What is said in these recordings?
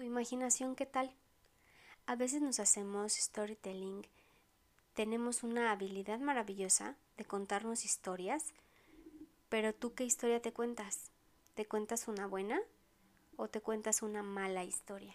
¿Tu imaginación qué tal? A veces nos hacemos storytelling. Tenemos una habilidad maravillosa de contarnos historias, pero tú qué historia te cuentas? ¿Te cuentas una buena o te cuentas una mala historia?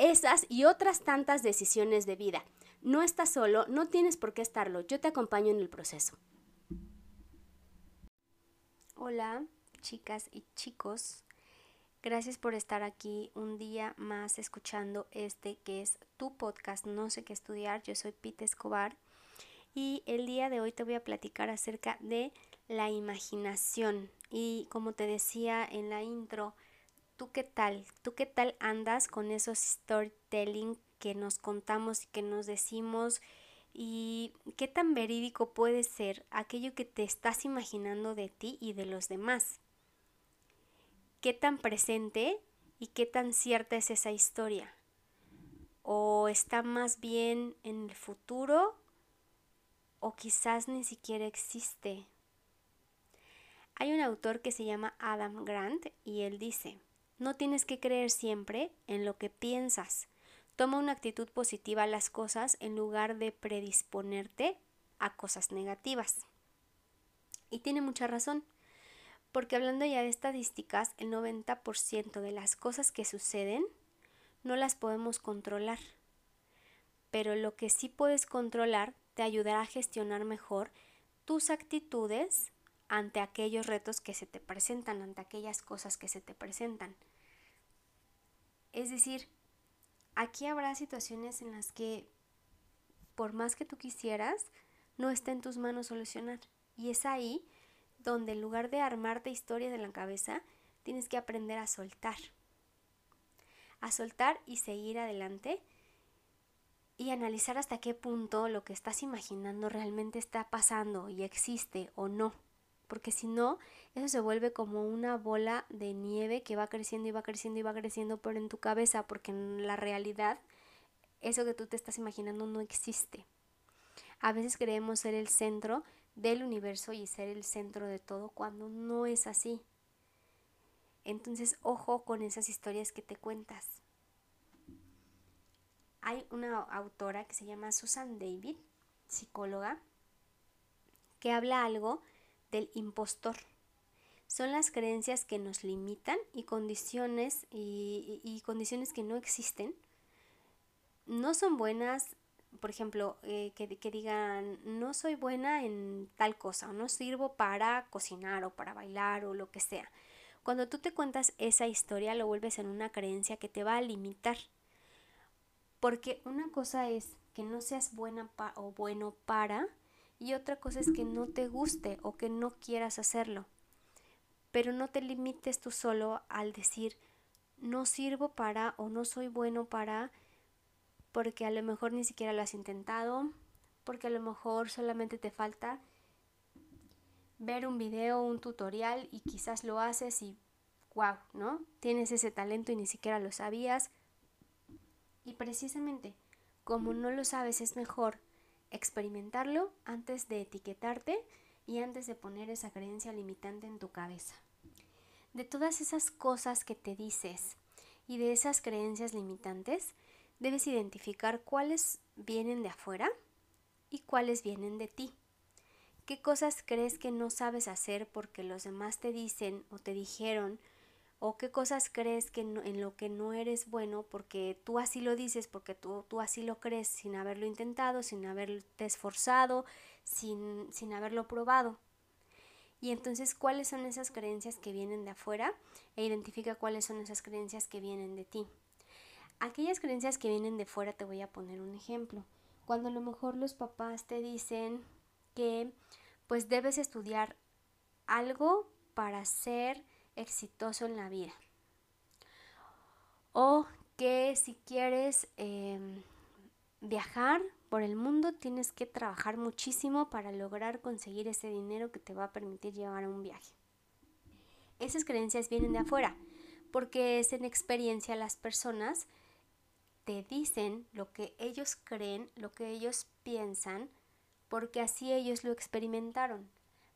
esas y otras tantas decisiones de vida. No estás solo, no tienes por qué estarlo, yo te acompaño en el proceso. Hola, chicas y chicos. Gracias por estar aquí un día más escuchando este que es tu podcast No sé qué estudiar. Yo soy Pete Escobar y el día de hoy te voy a platicar acerca de la imaginación. Y como te decía en la intro, ¿tú qué tal? ¿Tú qué tal andas con esos storytelling que nos contamos y que nos decimos? ¿Y qué tan verídico puede ser aquello que te estás imaginando de ti y de los demás? ¿Qué tan presente y qué tan cierta es esa historia? ¿O está más bien en el futuro? ¿O quizás ni siquiera existe? Hay un autor que se llama Adam Grant y él dice, no tienes que creer siempre en lo que piensas. Toma una actitud positiva a las cosas en lugar de predisponerte a cosas negativas. Y tiene mucha razón, porque hablando ya de estadísticas, el 90% de las cosas que suceden no las podemos controlar. Pero lo que sí puedes controlar te ayudará a gestionar mejor tus actitudes ante aquellos retos que se te presentan, ante aquellas cosas que se te presentan. Es decir, aquí habrá situaciones en las que por más que tú quisieras, no está en tus manos solucionar. Y es ahí donde en lugar de armarte historias en la cabeza, tienes que aprender a soltar. A soltar y seguir adelante y analizar hasta qué punto lo que estás imaginando realmente está pasando y existe o no porque si no, eso se vuelve como una bola de nieve que va creciendo y va creciendo y va creciendo, pero en tu cabeza, porque en la realidad eso que tú te estás imaginando no existe. A veces creemos ser el centro del universo y ser el centro de todo cuando no es así. Entonces, ojo con esas historias que te cuentas. Hay una autora que se llama Susan David, psicóloga, que habla algo del impostor. Son las creencias que nos limitan y condiciones y, condiciones que no existen. No son buenas, por ejemplo, eh, que, que, digan, no soy buena en tal cosa, o no sirvo para cocinar o para bailar o lo que sea. Cuando tú te cuentas esa historia, lo vuelves en una creencia que te va a limitar. Porque una cosa es que no seas buena o bueno para, y otra cosa es que no te guste o que no quieras hacerlo. Pero no te limites tú solo al decir no sirvo para o no soy bueno para porque a lo mejor ni siquiera lo has intentado, porque a lo mejor solamente te falta ver un video, un tutorial y quizás lo haces y wow, ¿no? Tienes ese talento y ni siquiera lo sabías. Y precisamente como no lo sabes es mejor experimentarlo antes de etiquetarte y antes de poner esa creencia limitante en tu cabeza. De todas esas cosas que te dices y de esas creencias limitantes, debes identificar cuáles vienen de afuera y cuáles vienen de ti. ¿Qué cosas crees que no sabes hacer porque los demás te dicen o te dijeron o qué cosas crees que en lo que no eres bueno porque tú así lo dices, porque tú, tú así lo crees sin haberlo intentado, sin haberte esforzado, sin, sin haberlo probado. Y entonces, ¿cuáles son esas creencias que vienen de afuera? E identifica cuáles son esas creencias que vienen de ti. Aquellas creencias que vienen de fuera, te voy a poner un ejemplo. Cuando a lo mejor los papás te dicen que pues debes estudiar algo para ser exitoso en la vida. O que si quieres em, viajar por el mundo tienes que trabajar muchísimo para lograr conseguir ese dinero que te va a permitir llevar a un viaje. Esas creencias vienen de afuera, porque es en experiencia las personas te dicen lo que ellos creen, lo que ellos piensan, porque así ellos lo experimentaron,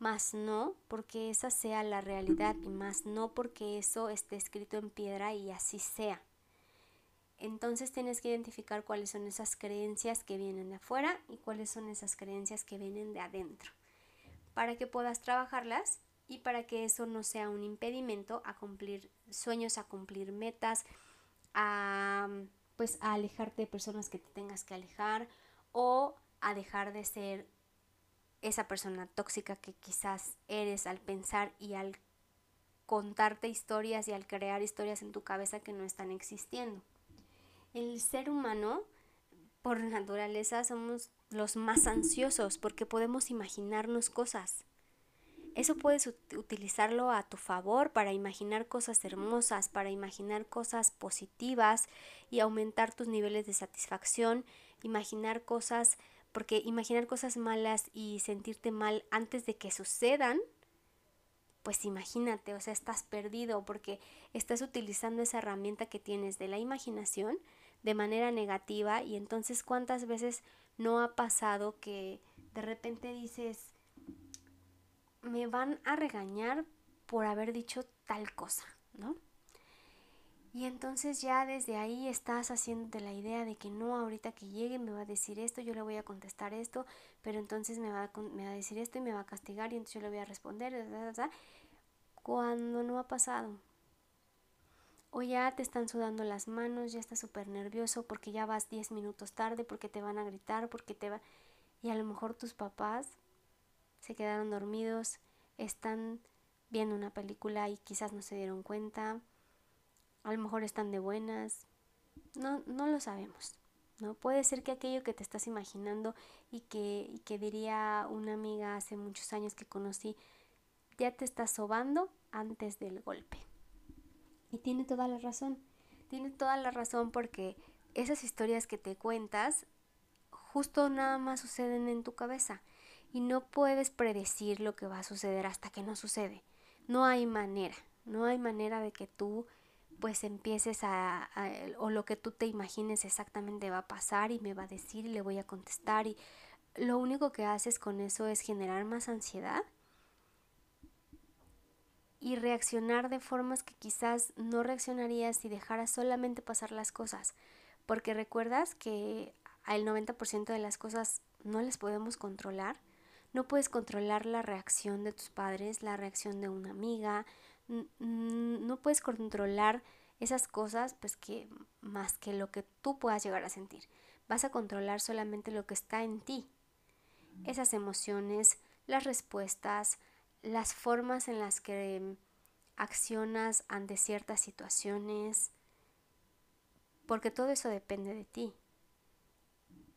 más no porque esa sea la realidad y más no porque eso esté escrito en piedra y así sea. Entonces tienes que identificar cuáles son esas creencias que vienen de afuera y cuáles son esas creencias que vienen de adentro, para que puedas trabajarlas y para que eso no sea un impedimento a cumplir sueños, a cumplir metas, a pues a alejarte de personas que te tengas que alejar o a dejar de ser esa persona tóxica que quizás eres al pensar y al contarte historias y al crear historias en tu cabeza que no están existiendo el ser humano, por naturaleza, somos los más ansiosos porque podemos imaginarnos cosas. Eso puedes utilizarlo a tu favor para imaginar cosas hermosas, para imaginar cosas positivas y aumentar tus niveles de satisfacción, imaginar cosas, porque imaginar cosas malas y sentirte mal antes de que sucedan, pues imagínate, o sea, estás perdido porque estás utilizando esa herramienta que tienes de la imaginación de manera negativa y entonces cuántas veces no ha pasado que de repente dices, me van a regañar por haber dicho tal cosa, ¿no? Y entonces ya desde ahí estás haciéndote la idea de que no, ahorita que llegue me va a decir esto, yo le voy a contestar esto, pero entonces me va a, me va a decir esto y me va a castigar y entonces yo le voy a responder, cuando no ha pasado. O ya te están sudando las manos, ya estás súper nervioso porque ya vas 10 minutos tarde, porque te van a gritar, porque te va... Y a lo mejor tus papás se quedaron dormidos, están viendo una película y quizás no se dieron cuenta, a lo mejor están de buenas, no, no lo sabemos. ¿no? Puede ser que aquello que te estás imaginando y que, y que diría una amiga hace muchos años que conocí, ya te estás sobando antes del golpe. Y tiene toda la razón. Tiene toda la razón porque esas historias que te cuentas justo nada más suceden en tu cabeza y no puedes predecir lo que va a suceder hasta que no sucede. No hay manera, no hay manera de que tú pues empieces a, o lo que tú te imagines exactamente va a pasar y me va a decir y le voy a contestar y lo único que haces con eso es generar más ansiedad y reaccionar de formas que quizás no reaccionarías si dejaras solamente pasar las cosas, porque recuerdas que al 90% de las cosas no las podemos controlar. No puedes controlar la reacción de tus padres, la reacción de una amiga, no puedes controlar esas cosas pues que más que lo que tú puedas llegar a sentir. Vas a controlar solamente lo que está en ti. Esas emociones, las respuestas, las formas en las que accionas ante ciertas situaciones, porque todo eso depende de ti.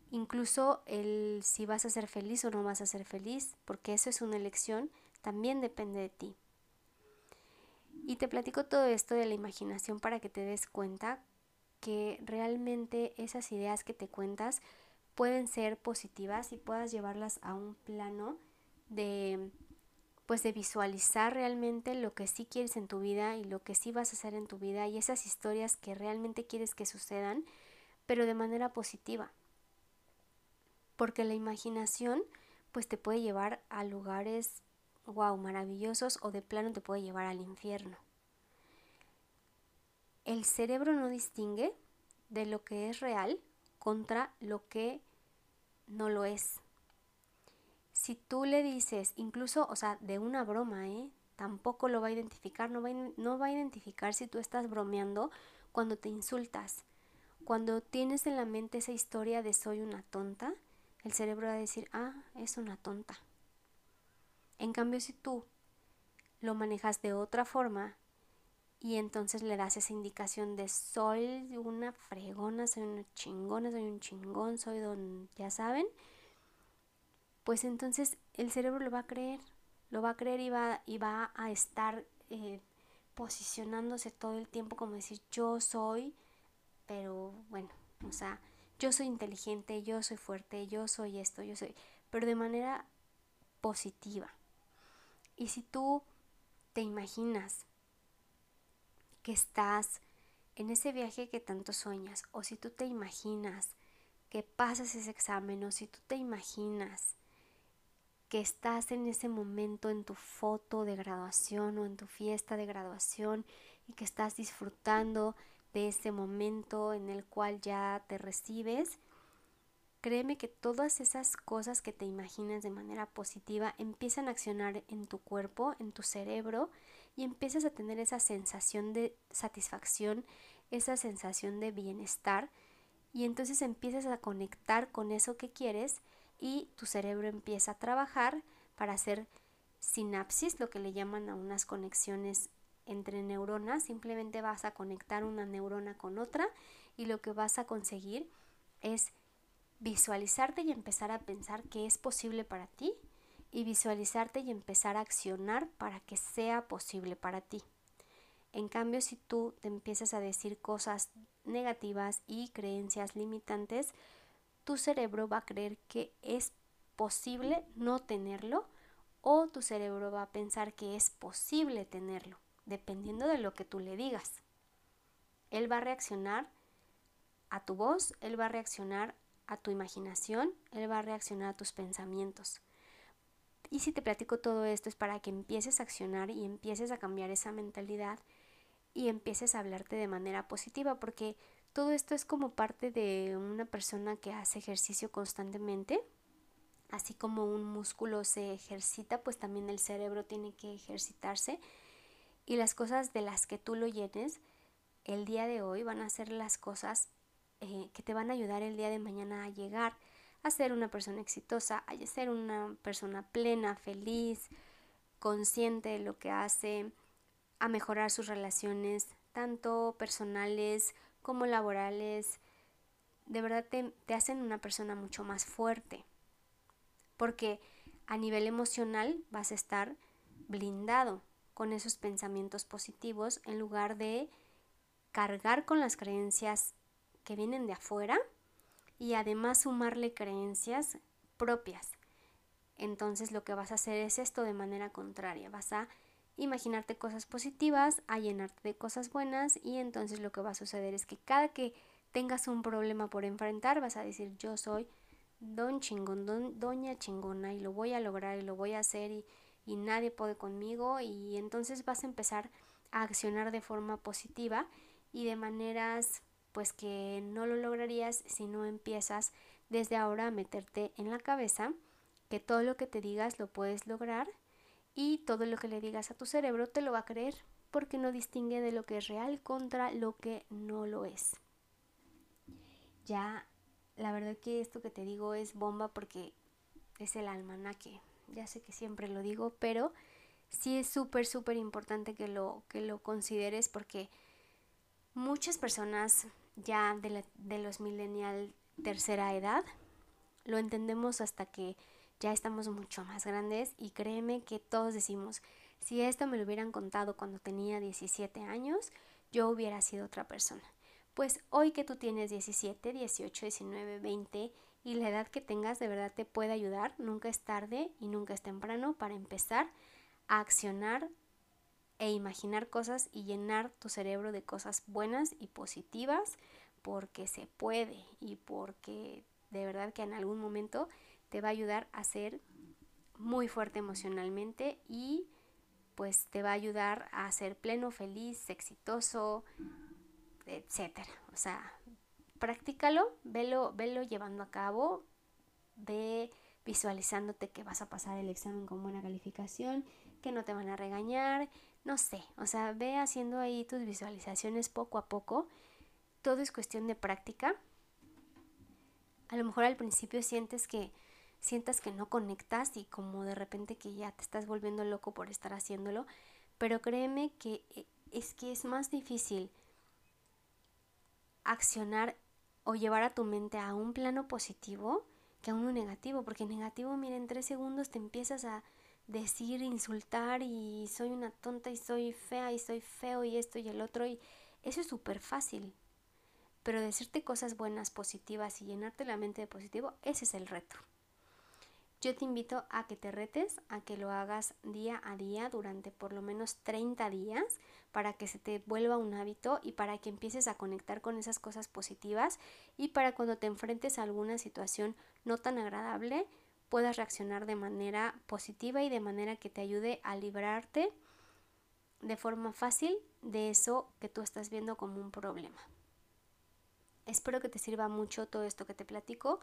Incluso el si vas a ser feliz o no vas a ser feliz, porque eso es una elección, también depende de ti. Y te platico todo esto de la imaginación para que te des cuenta que realmente esas ideas que te cuentas pueden ser positivas y puedas llevarlas a un plano de pues de visualizar realmente lo que sí quieres en tu vida y lo que sí vas a hacer en tu vida y esas historias que realmente quieres que sucedan, pero de manera positiva. Porque la imaginación pues te puede llevar a lugares wow, maravillosos o de plano te puede llevar al infierno. El cerebro no distingue de lo que es real contra lo que no lo es si tú le dices, incluso, o sea, de una broma, ¿eh? Tampoco lo va a identificar, no va no va a identificar si tú estás bromeando cuando te insultas. Cuando tienes en la mente esa historia de soy una tonta, el cerebro va a decir, ah, es una tonta. En cambio, si tú lo manejas de otra forma y entonces le das esa indicación de soy una fregona, soy una chingona, soy un chingón, soy don, ya saben, pues entonces el cerebro lo va a creer, lo va a creer y va, y va a estar eh, posicionándose todo el tiempo como decir yo soy, pero bueno, o sea, yo soy inteligente, yo soy fuerte, yo soy esto, yo soy, pero de manera positiva. Y si tú te imaginas que estás en ese viaje que tanto sueñas, o si tú te imaginas que pasas ese examen, o si tú te imaginas que estás en ese momento en tu foto de graduación o en tu fiesta de graduación y que estás disfrutando de ese momento en el cual ya te recibes, créeme que todas esas cosas que te imaginas de manera positiva empiezan a accionar en tu cuerpo, en tu cerebro, y empiezas a tener esa sensación de satisfacción, esa sensación de bienestar, y entonces empiezas a conectar con eso que quieres y tu cerebro empieza a trabajar para hacer sinapsis, lo que le llaman a unas conexiones entre neuronas, simplemente vas a conectar una neurona con otra y lo que vas a conseguir es visualizarte y empezar a pensar que es posible para ti y visualizarte y empezar a accionar para que sea posible para ti. En cambio, si tú te empiezas a decir cosas negativas y creencias limitantes, tu cerebro va a creer que es posible no tenerlo o tu cerebro va a pensar que es posible tenerlo dependiendo de lo que tú le digas. Él va a reaccionar a tu voz, él va a reaccionar a tu imaginación, él va a reaccionar a tus pensamientos. Y si te platico todo esto es para que empieces a accionar y empieces a cambiar esa mentalidad y empieces a hablarte de manera positiva, porque todo esto es como parte de una persona que hace ejercicio constantemente. Así como un músculo se ejercita, pues también el cerebro tiene que ejercitarse y las cosas de las que tú lo llenes el día de hoy van a ser las cosas eh, que te van a ayudar el día de mañana a llegar a ser una persona exitosa, a ser una persona plena, feliz, consciente de lo que hace, a mejorar sus relaciones, tanto personales como laborales. De verdad te, te hacen una persona mucho más fuerte, porque a nivel emocional vas a estar blindado, con esos pensamientos positivos en lugar de cargar con las creencias que vienen de afuera y además sumarle creencias propias. Entonces lo que vas a hacer es esto de manera contraria. Vas a imaginarte cosas positivas, a llenarte de cosas buenas y entonces lo que va a suceder es que cada que tengas un problema por enfrentar vas a decir yo soy don chingón, doña chingona y lo voy a lograr y lo voy a hacer y y nadie puede conmigo y entonces vas a empezar a accionar de forma positiva y de maneras pues que no lo lograrías si no empiezas desde ahora a meterte en la cabeza que todo lo que te digas lo puedes lograr y todo lo que le digas a tu cerebro te lo va a creer porque no distingue de lo que es real contra lo que no lo es. Ya, la verdad que esto que te digo es bomba porque es el almanaque ya sé que siempre lo digo, pero sí es súper, súper importante que lo, que lo consideres porque muchas personas ya de, de los millennial tercera edad lo entendemos hasta que ya estamos mucho más grandes y créeme que todos decimos, si esto me lo hubieran contado cuando tenía 17 años, yo hubiera sido otra persona. Pues hoy que tú tienes 17, 18, 19, 20 y la edad que tengas de verdad te puede ayudar. Nunca es tarde y nunca es temprano para empezar a accionar e imaginar cosas y llenar tu cerebro de cosas buenas y positivas porque se puede y porque de verdad que en algún momento te va a ayudar a ser muy fuerte emocionalmente y pues te va a ayudar a ser pleno, feliz, exitoso, etcétera. O sea, practícalo, velo, velo llevando a cabo, ve visualizándote que vas a pasar el examen con buena calificación, que no te van a regañar, no sé, o sea, ve haciendo ahí tus visualizaciones poco a poco, todo es cuestión de práctica. A lo mejor al principio sientes que sientas que no conectas y como de repente que ya te estás volviendo loco por estar haciéndolo, pero créeme que eh, es que es más difícil accionar o llevar a tu mente a un plano positivo que a uno negativo, porque negativo, mira, en tres segundos te empiezas a decir, insultar y soy una tonta y soy fea y soy feo y esto y el otro y eso es súper fácil. Pero decirte cosas buenas, positivas y llenarte la mente de positivo, ese es el reto. Yo te invito a que te retes, a que lo hagas día a día durante por lo menos 30 días para que se te vuelva un hábito y para que empieces a conectar con esas cosas positivas y para cuando te enfrentes a alguna situación no tan agradable puedas reaccionar de manera positiva y de manera que te ayude a librarte de forma fácil de eso que tú estás viendo como un problema. Espero que te sirva mucho todo esto que te platico.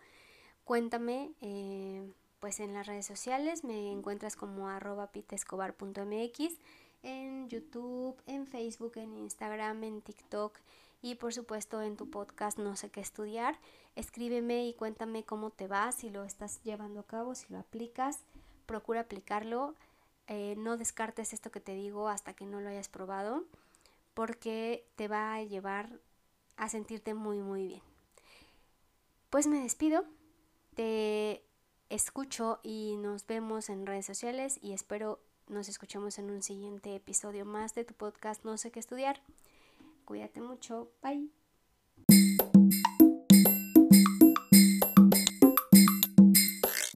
Cuéntame eh, pues en las redes sociales me encuentras como arroba pitescobar.mx, en YouTube, en Facebook, en Instagram, en TikTok y por supuesto en tu podcast No sé qué estudiar. Escríbeme y cuéntame cómo te va, si lo estás llevando a cabo, si lo aplicas, procura aplicarlo. Eh, no descartes esto que te digo hasta que no lo hayas probado porque te va a llevar a sentirte muy muy bien. Pues me despido. Te escucho y nos vemos en redes sociales y espero nos escuchemos en un siguiente episodio más de tu podcast No sé qué estudiar. Cuídate mucho. Bye.